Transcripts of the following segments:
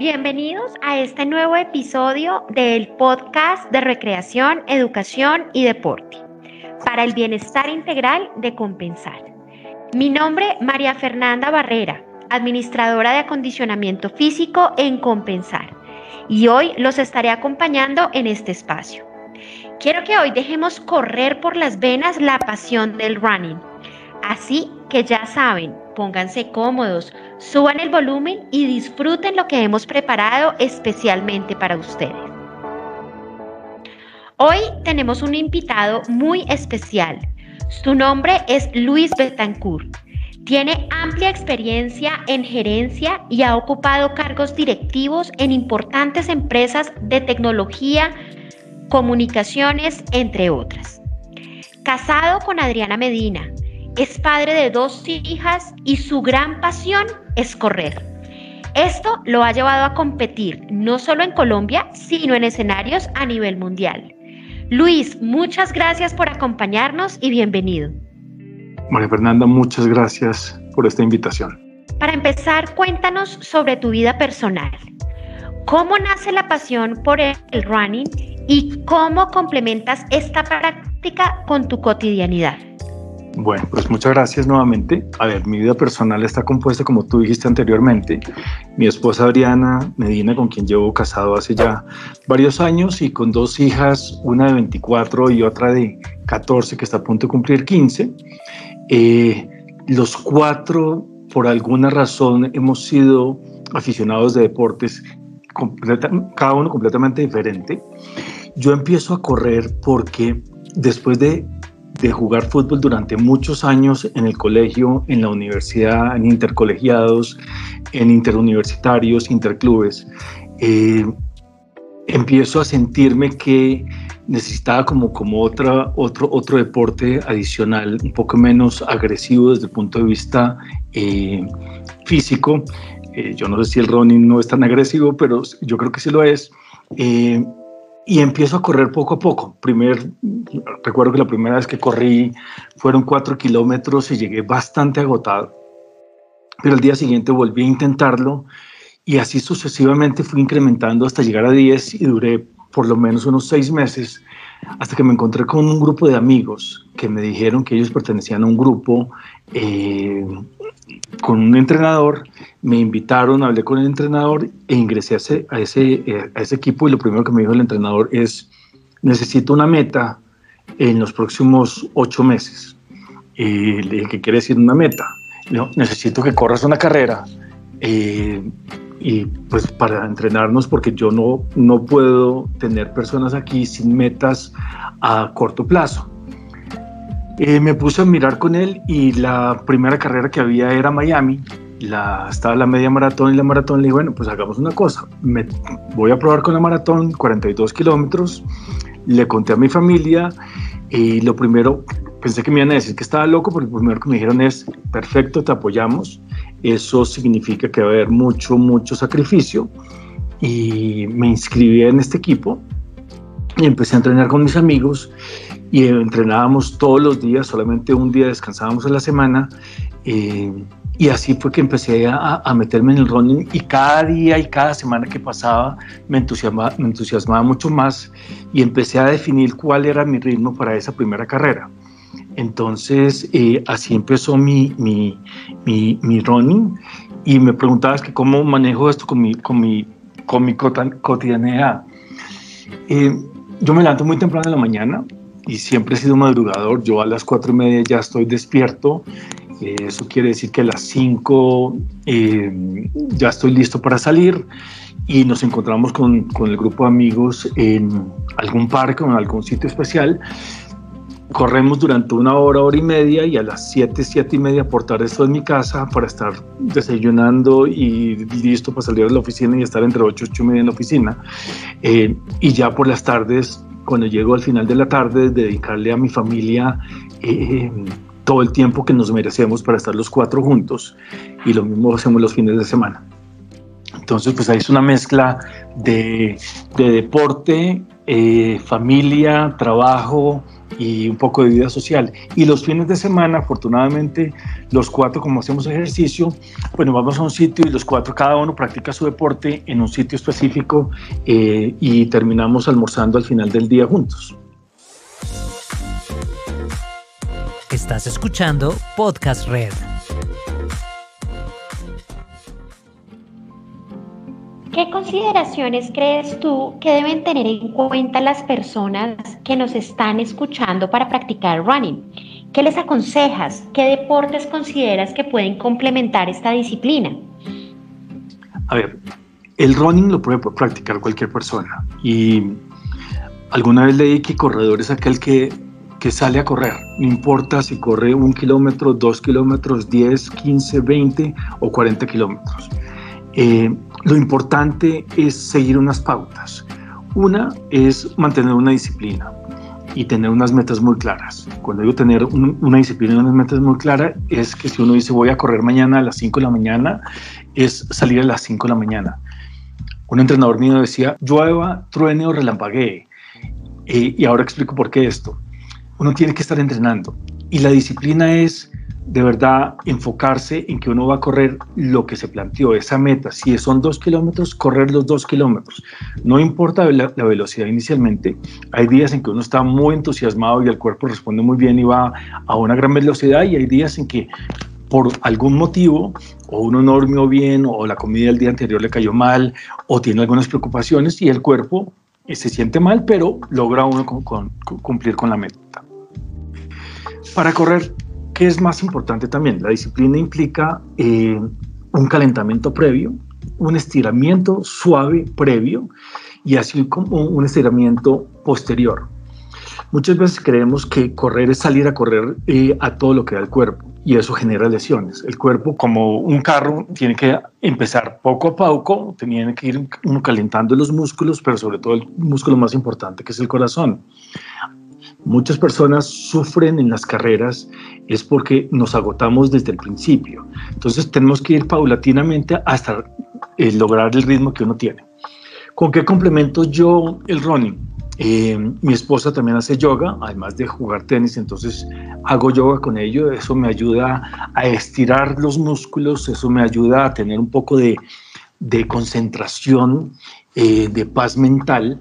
Bienvenidos a este nuevo episodio del podcast de recreación, educación y deporte para el bienestar integral de Compensar. Mi nombre, María Fernanda Barrera, administradora de acondicionamiento físico en Compensar, y hoy los estaré acompañando en este espacio. Quiero que hoy dejemos correr por las venas la pasión del running. Así que ya saben, pónganse cómodos, suban el volumen y disfruten lo que hemos preparado especialmente para ustedes. Hoy tenemos un invitado muy especial. Su nombre es Luis Betancourt. Tiene amplia experiencia en gerencia y ha ocupado cargos directivos en importantes empresas de tecnología, comunicaciones, entre otras. Casado con Adriana Medina, es padre de dos hijas y su gran pasión es correr. Esto lo ha llevado a competir no solo en Colombia, sino en escenarios a nivel mundial. Luis, muchas gracias por acompañarnos y bienvenido. María Fernanda, muchas gracias por esta invitación. Para empezar, cuéntanos sobre tu vida personal. ¿Cómo nace la pasión por el running y cómo complementas esta práctica con tu cotidianidad? Bueno, pues muchas gracias nuevamente. A ver, mi vida personal está compuesta, como tú dijiste anteriormente, mi esposa Adriana Medina, con quien llevo casado hace ya varios años, y con dos hijas, una de 24 y otra de 14, que está a punto de cumplir 15. Eh, los cuatro, por alguna razón, hemos sido aficionados de deportes, cada uno completamente diferente. Yo empiezo a correr porque después de de jugar fútbol durante muchos años en el colegio, en la universidad, en intercolegiados, en interuniversitarios, interclubes, eh, empiezo a sentirme que necesitaba como, como otra, otro, otro deporte adicional, un poco menos agresivo desde el punto de vista eh, físico. Eh, yo no sé si el running no es tan agresivo, pero yo creo que sí lo es y empiezo a correr poco a poco. Primer, recuerdo que la primera vez que corrí fueron cuatro kilómetros y llegué bastante agotado. Pero el día siguiente volví a intentarlo y así sucesivamente fui incrementando hasta llegar a 10 y duré por lo menos unos seis meses hasta que me encontré con un grupo de amigos que me dijeron que ellos pertenecían a un grupo eh, con un entrenador, me invitaron, hablé con el entrenador e ingresé a ese, a ese, eh, a ese equipo y lo primero que me dijo el entrenador es, necesito una meta en los próximos ocho meses. Y le dije, ¿qué quiere decir una meta? necesito que corras una carrera eh, y pues para entrenarnos porque yo no, no puedo tener personas aquí sin metas a corto plazo. Eh, me puse a mirar con él y la primera carrera que había era Miami. La, estaba la media maratón y la maratón. Le dije, bueno, pues hagamos una cosa. Me, voy a probar con la maratón, 42 kilómetros. Le conté a mi familia y lo primero, pensé que me iban a decir que estaba loco, porque lo primero que me dijeron es, perfecto, te apoyamos. Eso significa que va a haber mucho, mucho sacrificio. Y me inscribí en este equipo y empecé a entrenar con mis amigos y entrenábamos todos los días, solamente un día descansábamos en la semana. Eh, y así fue que empecé a, a, meterme en el running y cada día y cada semana que pasaba me entusiasmaba, me entusiasmaba mucho más y empecé a definir cuál era mi ritmo para esa primera carrera. Entonces, eh, así empezó mi, mi, mi, mi, running y me preguntabas que cómo manejo esto con mi, con mi, con mi cotidianidad. Eh, yo me levanto muy temprano en la mañana, y siempre he sido madrugador. Yo a las cuatro y media ya estoy despierto. Eh, eso quiere decir que a las cinco eh, ya estoy listo para salir y nos encontramos con, con, el grupo de amigos en algún parque o en algún sitio especial. Corremos durante una hora, hora y media y a las siete, siete y media por tarde estoy en mi casa para estar desayunando y listo para salir de la oficina y estar entre ocho, ocho y media en la oficina. Eh, y ya por las tardes cuando llego al final de la tarde, dedicarle a mi familia eh, todo el tiempo que nos merecemos para estar los cuatro juntos y lo mismo hacemos los fines de semana. Entonces, pues ahí es una mezcla de, de deporte, eh, familia, trabajo, y un poco de vida social. Y los fines de semana, afortunadamente, los cuatro, como hacemos ejercicio, bueno, vamos a un sitio y los cuatro, cada uno practica su deporte en un sitio específico eh, y terminamos almorzando al final del día juntos. Estás escuchando Podcast Red. ¿Qué consideraciones crees tú que deben tener en cuenta las personas que nos están escuchando para practicar running? ¿Qué les aconsejas? ¿Qué deportes consideras que pueden complementar esta disciplina? A ver, el running lo puede practicar cualquier persona y alguna vez leí que corredor es aquel que, que sale a correr, no importa si corre un kilómetro, dos kilómetros, diez, quince, veinte o cuarenta kilómetros. Eh, lo importante es seguir unas pautas. Una es mantener una disciplina y tener unas metas muy claras. Cuando digo tener una disciplina y unas metas muy claras, es que si uno dice voy a correr mañana a las 5 de la mañana, es salir a las 5 de la mañana. Un entrenador mío decía, llueva, truene o relampaguee. Eh, y ahora explico por qué esto. Uno tiene que estar entrenando. Y la disciplina es de verdad enfocarse en que uno va a correr lo que se planteó, esa meta. Si son dos kilómetros, correr los dos kilómetros. No importa la, velocidad inicialmente. Hay días en que uno está muy entusiasmado y el cuerpo responde muy bien y va a una gran velocidad y hay días en que por algún motivo o uno no durmió bien o la comida del día anterior le cayó mal o tiene algunas preocupaciones y el cuerpo eh, se siente mal, pero logra uno cumplir con la meta. Para correr ¿Qué es más importante también? La disciplina implica eh, un calentamiento previo, un estiramiento suave previo y así como un estiramiento posterior. Muchas veces creemos que correr es salir a correr eh, a todo lo que da el cuerpo y eso genera lesiones. El cuerpo, como un carro, tiene que empezar poco a poco, tiene que ir calentando los músculos, pero sobre todo el músculo más importante que es el corazón muchas personas sufren en las carreras es porque nos agotamos desde el principio. Entonces tenemos que ir paulatinamente hasta eh, lograr el ritmo que uno tiene. ¿Con qué complemento yo el running? Eh, mi esposa también hace yoga, además de jugar tenis, entonces hago yoga con ello. Eso me ayuda a estirar los músculos, eso me ayuda a tener un poco de, concentración, eh, de paz mental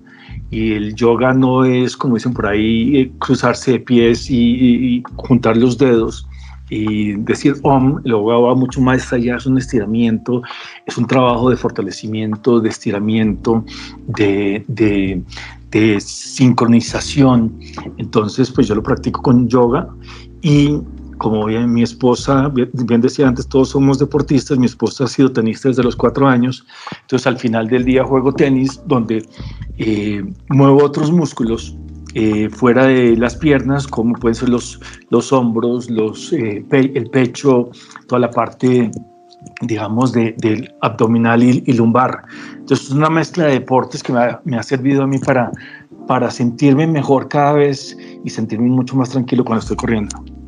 y el yoga no es, como dicen por ahí, eh, cruzarse de pies y, juntar los dedos y decir om, el yoga va mucho más allá, es un estiramiento, es un trabajo de fortalecimiento, de estiramiento, de, sincronización. Entonces, pues yo lo practico con yoga y como bien mi esposa, bien, decía antes, todos somos deportistas, mi esposa ha sido tenista desde los cuatro años, entonces al final del día juego tenis donde eh, muevo otros músculos eh, fuera de las piernas, como pueden ser los, los hombros, los, eh, el pecho, toda la parte, digamos, de, del abdominal y, lumbar. Entonces es una mezcla de deportes que me ha, me ha servido a mí para, para sentirme mejor cada vez y sentirme mucho más tranquilo cuando estoy corriendo.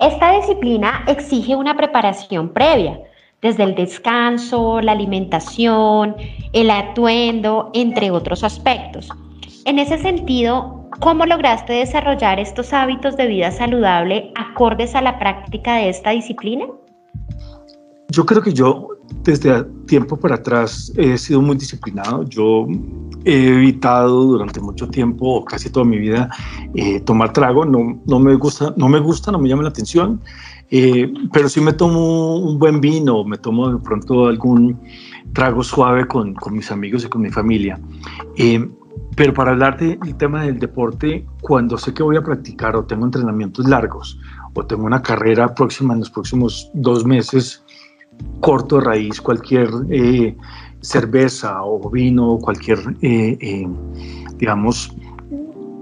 Esta disciplina exige una preparación previa, desde el descanso, la alimentación, el atuendo, entre otros aspectos. En ese sentido, ¿cómo lograste desarrollar estos hábitos de vida saludable acordes a la práctica de esta disciplina? Yo creo que yo desde tiempo para atrás he sido muy disciplinado. Yo he evitado durante mucho tiempo, casi toda mi vida, eh, tomar trago. No, no, me gusta, no me gusta, no me llama la atención. Eh, pero sí me tomo un buen vino, me tomo de pronto algún trago suave con, con mis amigos y con mi familia. Eh, pero para hablar del tema del deporte, cuando sé que voy a practicar o tengo entrenamientos largos o tengo una carrera próxima en los próximos dos meses, corto de raíz cualquier eh, cerveza o vino, cualquier, eh, eh, digamos,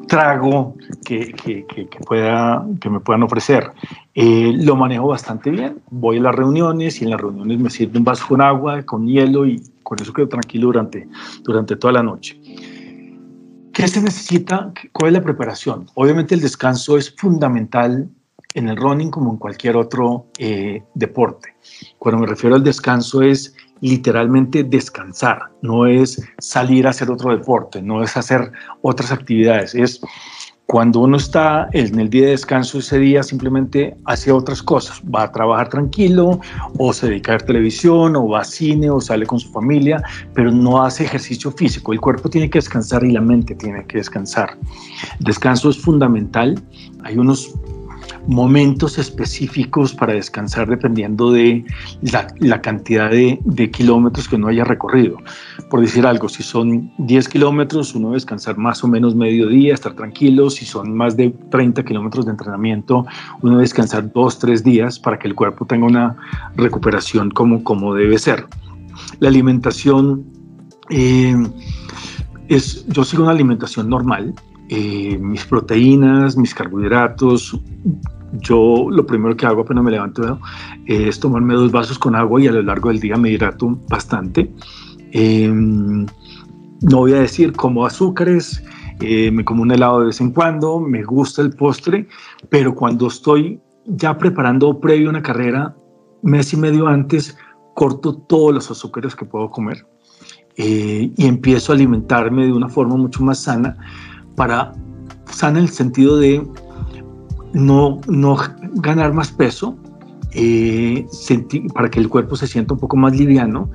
trago que, que, pueda, que me puedan ofrecer. lo manejo bastante bien. Voy a las reuniones y en las reuniones me sirve un vaso con agua, con hielo y con eso quedo tranquilo durante, durante toda la noche. ¿Qué se necesita? ¿Cuál es la preparación? Obviamente el descanso es fundamental en el running como en cualquier otro deporte. Cuando me refiero al descanso es literalmente descansar, no es salir a hacer otro deporte, no es hacer otras actividades, es Cuando uno está en el día de descanso ese día simplemente hace otras cosas, va a trabajar tranquilo o se dedica a ver televisión o va a cine o sale con su familia, pero no hace ejercicio físico. El cuerpo tiene que descansar y la mente tiene que descansar. Descanso es fundamental. Hay unos momentos específicos para descansar dependiendo de la, cantidad de, kilómetros que uno haya recorrido. Por decir algo, si son 10 kilómetros, uno descansar más o menos medio día, estar tranquilo. Si son más de 30 kilómetros de entrenamiento, uno descansar dos, tres días para que el cuerpo tenga una recuperación como, como debe ser. La alimentación, eh, es, yo sigo una alimentación normal, eh, mis proteínas, mis carbohidratos, yo lo primero que hago apenas me levanto es tomarme dos vasos con agua y a lo largo del día me hidrato bastante. Em, no voy a decir como azúcares, eh, me como un helado de vez en cuando, me gusta el postre, pero cuando estoy ya preparando previo una carrera, mes y medio antes, corto todos los azúcares que puedo comer eh, y empiezo a alimentarme de una forma mucho más sana para sana en el sentido de no, ganar más peso, eh, para que el cuerpo se sienta un poco más liviano,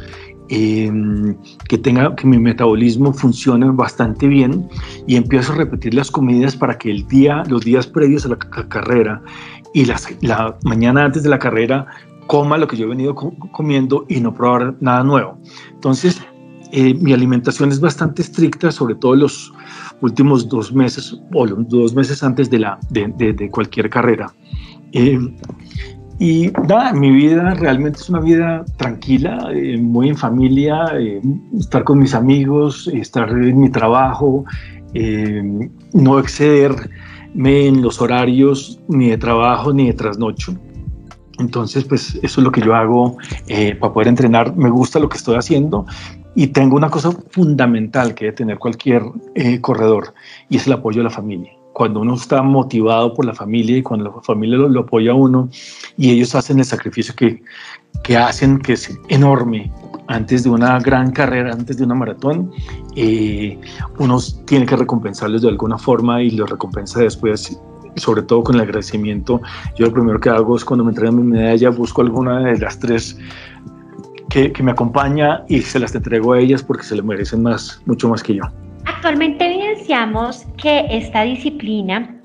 em, que tenga que mi metabolismo funcione bastante bien y empiezo a repetir las comidas para que el día, los días previos a la carrera y la mañana antes de la carrera coma lo que yo he venido comiendo y no probar nada nuevo. Entonces, eh, mi alimentación es bastante estricta, sobre todo los últimos dos meses o los dos meses antes de, la, de, cualquier carrera. Eh, y nada, mi vida realmente es una vida tranquila, eh, muy en familia, estar con mis amigos, estar en mi trabajo, no excederme en los horarios ni de trabajo ni de trasnocho. Entonces, pues eso es lo que yo hago para poder entrenar. Me gusta lo que estoy haciendo y tengo una cosa fundamental que debe tener cualquier eh, corredor y es el apoyo de la familia. Cuando uno está motivado por la familia y cuando la familia lo, apoya a uno y ellos hacen el sacrificio que, que hacen, que es enorme antes de una gran carrera, antes de una maratón, eh, uno tiene que recompensarlos de alguna forma y los recompensa después sobre todo con el agradecimiento. Yo lo primero que hago es cuando me entregan mi medalla, busco alguna de las tres que, me acompaña y se las entrego a ellas porque se le merecen más, mucho más que yo. Actualmente evidenciamos que esta disciplina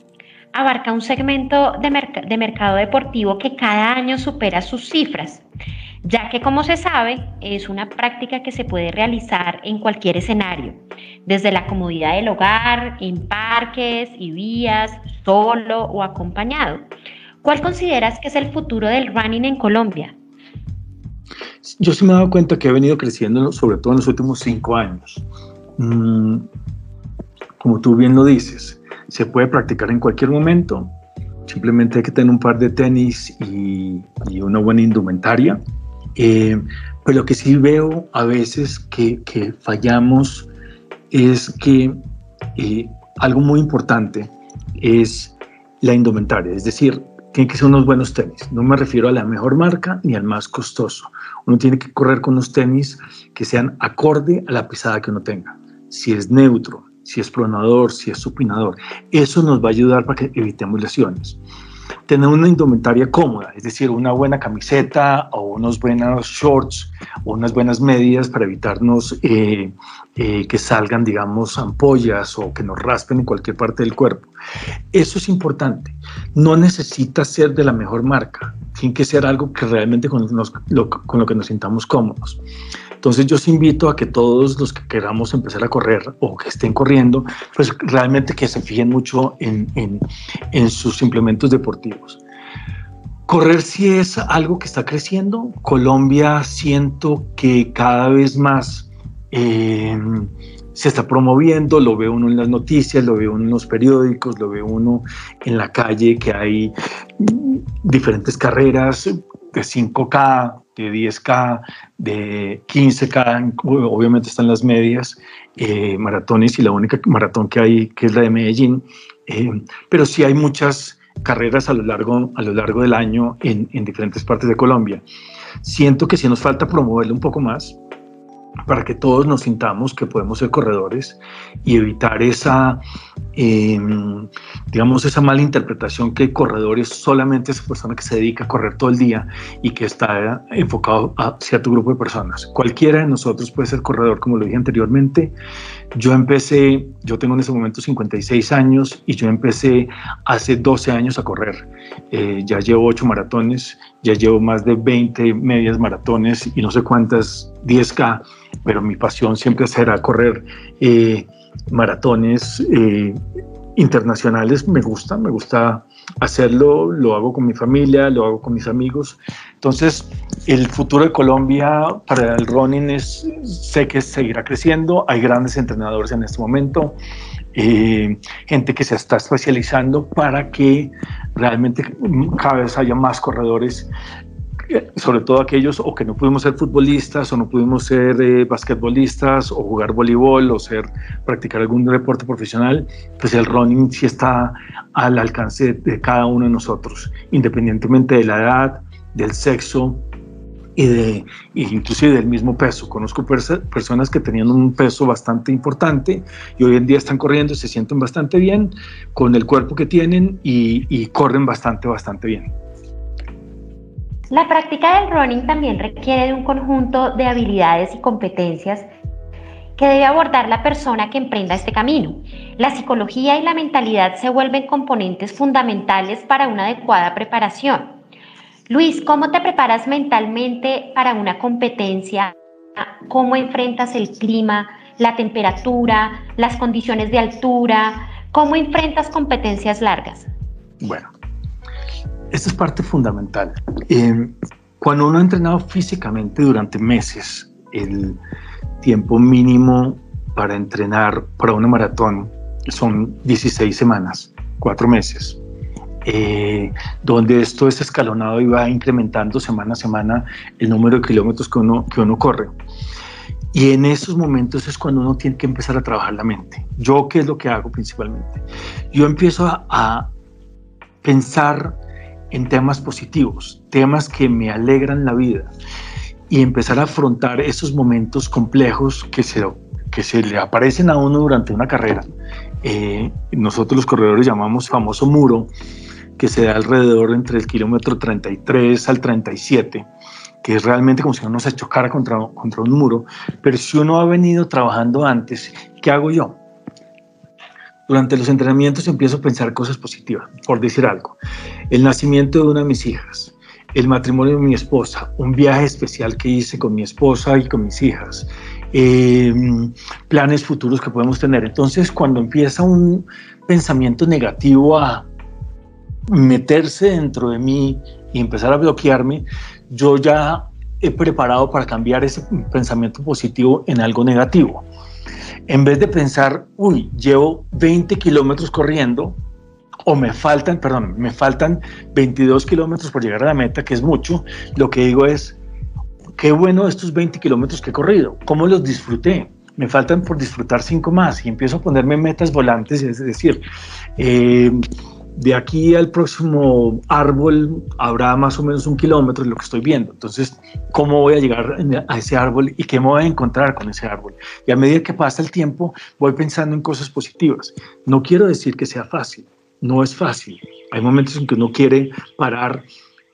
abarca un segmento de, de, mercado deportivo que cada año supera sus cifras, ya que como se sabe es una práctica que se puede realizar en cualquier escenario, desde la comodidad del hogar, en parques y vías, solo o acompañado. ¿Cuál consideras que es el futuro del running en Colombia? Yo sí me he dado cuenta que ha venido creciendo, sobre todo en los últimos cinco años. Mm, como tú bien lo dices, se puede practicar en cualquier momento. Simplemente hay que tener un par de tenis y, una buena indumentaria. Eh, pero lo que sí veo a veces que, fallamos es que eh, algo muy importante es la indumentaria. Es decir, tienen que ser unos buenos tenis. No me refiero a la mejor marca ni al más costoso. Uno tiene que correr con unos tenis que sean acorde a la pisada que uno tenga. Si es neutro, si es pronador, si es supinador. Eso nos va a ayudar para que evitemos lesiones tener una indumentaria cómoda, es decir, una buena camiseta o unos buenos shorts o unas buenas medias para evitarnos eh, eh, que salgan, digamos, ampollas o que nos raspen en cualquier parte del cuerpo. Eso es importante. No necesita ser de la mejor marca, tiene que ser algo que realmente con, con lo que nos sintamos cómodos. Entonces yo os invito a que todos los que queramos empezar a correr o que estén corriendo, pues realmente que se fijen mucho en, en, sus implementos deportivos. Correr sí es algo que está creciendo. Colombia siento que cada vez más eh, se está promoviendo, lo ve uno en las noticias, lo ve uno en los periódicos, lo ve uno en la calle, que hay diferentes carreras de 5K, de 10K, de 15K, obviamente están las medias, eh, maratones y la única maratón que hay, que es la de Medellín, eh, pero sí hay muchas carreras a lo largo, a lo largo del año en, en diferentes partes de Colombia. Siento que sí nos falta promoverlo un poco más, para que todos nos sintamos que podemos ser corredores y evitar esa, em, digamos, esa mala interpretación que corredor es solamente esa persona que se dedica a correr todo el día y que está enfocado a cierto grupo de personas. Cualquiera de nosotros puede ser corredor, como lo dije anteriormente. Yo empecé, yo tengo en ese momento 56 años y yo empecé hace 12 años a correr. Eh, ya llevo 8 maratones, ya llevo más de 20 medias maratones y no sé cuántas 10K pero mi pasión siempre será correr eh, maratones eh, internacionales. Me gusta, me gusta hacerlo, lo hago con mi familia, lo hago con mis amigos. Entonces, el futuro de Colombia para el running es, sé que seguirá creciendo. Hay grandes entrenadores en este momento, eh, gente que se está especializando para que realmente cada vez haya más corredores sobre todo aquellos o que no pudimos ser futbolistas o no pudimos ser eh, basquetbolistas o jugar voleibol o ser practicar algún deporte profesional, pues el running sí está al alcance de cada uno de nosotros, independientemente de la edad, del sexo y de inclusive del mismo peso. Conozco personas que tenían un peso bastante importante y hoy en día están corriendo, se sienten bastante bien con el cuerpo que tienen y, y corren bastante, bastante bien. La práctica del running también requiere de un conjunto de habilidades y competencias que debe abordar la persona que emprenda este camino. La psicología y la mentalidad se vuelven componentes fundamentales para una adecuada preparación. Luis, ¿cómo te preparas mentalmente para una competencia? ¿Cómo enfrentas el clima, la temperatura, las condiciones de altura? ¿Cómo enfrentas competencias largas? Bueno, esta es parte fundamental. Eh, cuando uno ha entrenado físicamente durante meses, el tiempo mínimo para entrenar para una maratón son 16 semanas, 4 meses, eh, donde esto es escalonado y va incrementando semana a semana el número de kilómetros que uno, que uno corre. Y en esos momentos es cuando uno tiene que empezar a trabajar la mente. Yo, ¿qué es lo que hago principalmente? Yo empiezo a, a pensar en temas positivos, temas que me alegran la vida y empezar a afrontar esos momentos complejos que se, que se le aparecen a uno durante una carrera. Eh, nosotros los corredores llamamos famoso muro, que se da alrededor entre el kilómetro 33 al 37, que es realmente como si uno se chocara contra, contra un muro. Pero si uno ha venido trabajando antes, ¿qué hago yo? Durante los entrenamientos empiezo a pensar cosas positivas, por decir algo. El nacimiento de una de mis hijas, el matrimonio de mi esposa, un viaje especial que hice con mi esposa y con mis hijas, em, planes futuros que podemos tener. Entonces, cuando empieza un pensamiento negativo a meterse dentro de mí y empezar a bloquearme, yo ya he preparado para cambiar ese pensamiento positivo en algo negativo en vez de pensar, uy, llevo 20 kilómetros corriendo, o me faltan, perdón, me faltan 22 kilómetros por llegar a la meta, que es mucho, lo que digo es, qué bueno estos 20 kilómetros que he corrido, cómo los disfruté. Me faltan por disfrutar cinco más y empiezo a ponerme metas volantes, es decir, eh, de aquí al próximo árbol habrá más o menos un kilómetro de lo que estoy viendo. Entonces, ¿cómo voy a llegar a ese árbol y qué me voy a encontrar con ese árbol? Y a medida que pasa el tiempo, voy pensando en cosas positivas. No quiero decir que sea fácil, no es fácil. Hay momentos en que uno quiere parar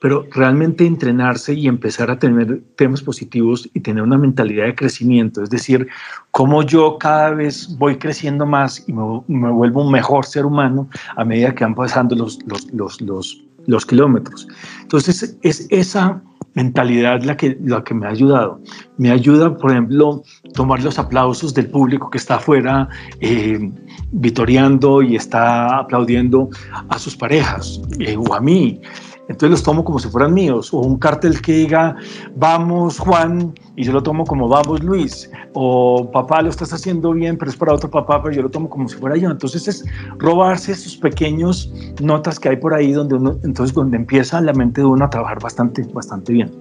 pero realmente entrenarse y empezar a tener temas positivos y tener una mentalidad de crecimiento, es decir, cómo yo cada vez voy creciendo más y me, vuelvo un mejor ser humano a medida que van pasando los, kilómetros. Entonces, es esa mentalidad la que, la que me ha ayudado. Me ayuda, por ejemplo, tomar los aplausos del público que está afuera eh, vitoreando y está aplaudiendo a sus parejas eh, o a mí entonces los tomo como si fueran míos, o un cartel que diga, vamos Juan, y yo lo tomo como, vamos Luis, o papá lo estás haciendo bien, pero es para otro papá, pero yo lo tomo como si fuera yo. Entonces es robarse esos pequeños notas que hay por ahí, donde uno, entonces donde empieza la mente de uno a trabajar bastante, bastante bien.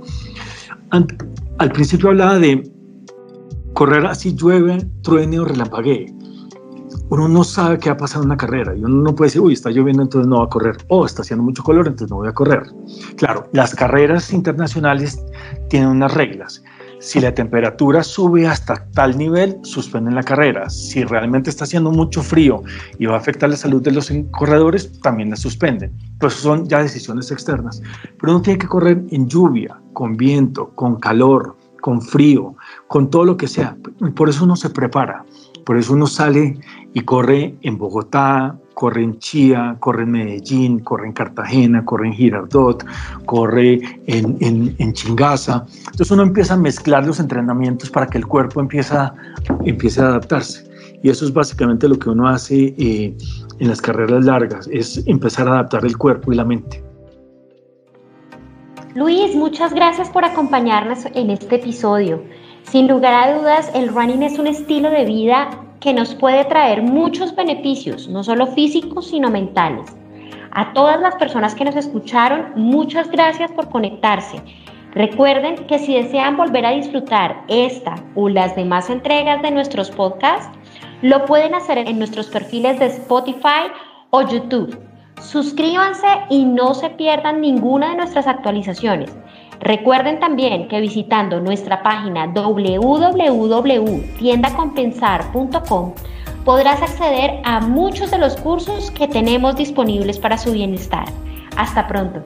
Al principio hablaba de correr así llueve, truene o relampaguee uno no sabe qué va a pasar en una carrera y uno no puede decir, uy, está lloviendo, entonces no va a correr, o está haciendo mucho color, entonces no voy a correr. Claro, las carreras internacionales tienen unas reglas. Si la temperatura sube hasta tal nivel, suspenden la carrera. Si realmente está haciendo mucho frío y va a afectar la salud de los corredores, también la suspenden. Pues son ya decisiones externas. Pero uno tiene que correr en lluvia, con viento, con calor, con frío, con todo lo que sea. Por eso uno se prepara. Por eso uno sale y corre en Bogotá, corre en Chía, corre en Medellín, corre en Cartagena, corre en Girardot, corre en, Chingaza. Entonces uno empieza a mezclar los entrenamientos para que el cuerpo empiece a, empiece a adaptarse. Y eso es básicamente lo que uno hace eh, en las carreras largas, es empezar a adaptar el cuerpo y la mente. Luis, muchas gracias por acompañarnos en este episodio. Sin lugar a dudas, el running es un estilo de vida que nos puede traer muchos beneficios, no solo físicos, sino mentales. A todas las personas que nos escucharon, muchas gracias por conectarse. Recuerden que si desean volver a disfrutar esta o las demás entregas de nuestros podcasts, lo pueden hacer en nuestros perfiles de Spotify o YouTube. Suscríbanse y no se pierdan ninguna de nuestras actualizaciones. Recuerden también que visitando nuestra página www.tiendacompensar.com podrás acceder a muchos de los cursos que tenemos disponibles para su bienestar. Hasta pronto.